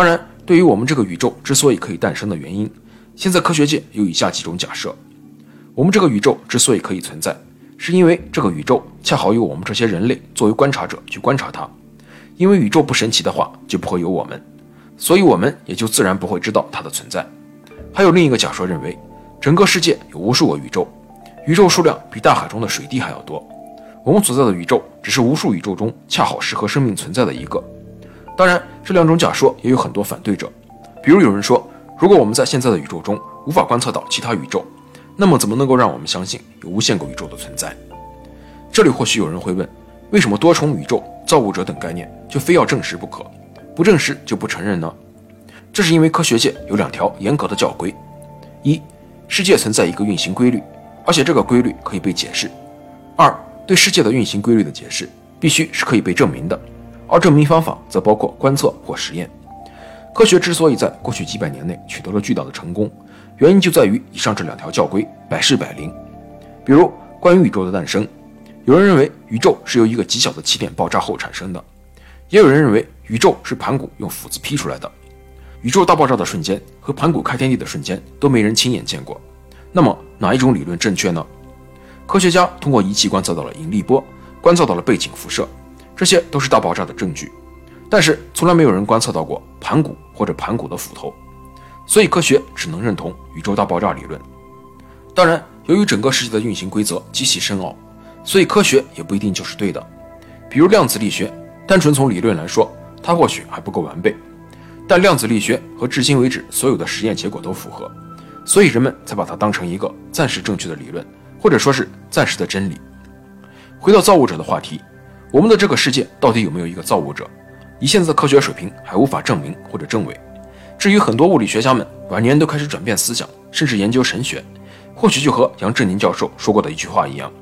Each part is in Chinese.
当然，对于我们这个宇宙之所以可以诞生的原因，现在科学界有以下几种假设：我们这个宇宙之所以可以存在，是因为这个宇宙恰好有我们这些人类作为观察者去观察它。因为宇宙不神奇的话，就不会有我们，所以我们也就自然不会知道它的存在。还有另一个假说认为，整个世界有无数个宇宙，宇宙数量比大海中的水滴还要多。我们所在的宇宙只是无数宇宙中恰好适合生命存在的一个。当然，这两种假说也有很多反对者。比如有人说，如果我们在现在的宇宙中无法观测到其他宇宙，那么怎么能够让我们相信有无限个宇宙的存在？这里或许有人会问，为什么多重宇宙、造物者等概念就非要证实不可？不证实就不承认呢？这是因为科学界有两条严格的教规：一，世界存在一个运行规律，而且这个规律可以被解释；二，对世界的运行规律的解释必须是可以被证明的。而证明方法则包括观测或实验。科学之所以在过去几百年内取得了巨大的成功，原因就在于以上这两条教规百试百灵。比如关于宇宙的诞生，有人认为宇宙是由一个极小的起点爆炸后产生的，也有人认为宇宙是盘古用斧子劈出来的。宇宙大爆炸的瞬间和盘古开天地的瞬间都没人亲眼见过，那么哪一种理论正确呢？科学家通过仪器观测到了引力波，观测到了背景辐射。这些都是大爆炸的证据，但是从来没有人观测到过盘古或者盘古的斧头，所以科学只能认同宇宙大爆炸理论。当然，由于整个世界的运行规则极其深奥，所以科学也不一定就是对的。比如量子力学，单纯从理论来说，它或许还不够完备，但量子力学和至今为止所有的实验结果都符合，所以人们才把它当成一个暂时正确的理论，或者说是暂时的真理。回到造物者的话题。我们的这个世界到底有没有一个造物者？以现在的科学水平还无法证明或者证伪。至于很多物理学家们晚年都开始转变思想，甚至研究神学，或许就和杨振宁教授说过的一句话一样：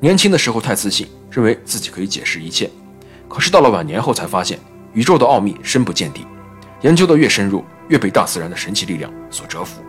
年轻的时候太自信，认为自己可以解释一切，可是到了晚年后才发现宇宙的奥秘深不见底，研究的越深入，越被大自然的神奇力量所折服。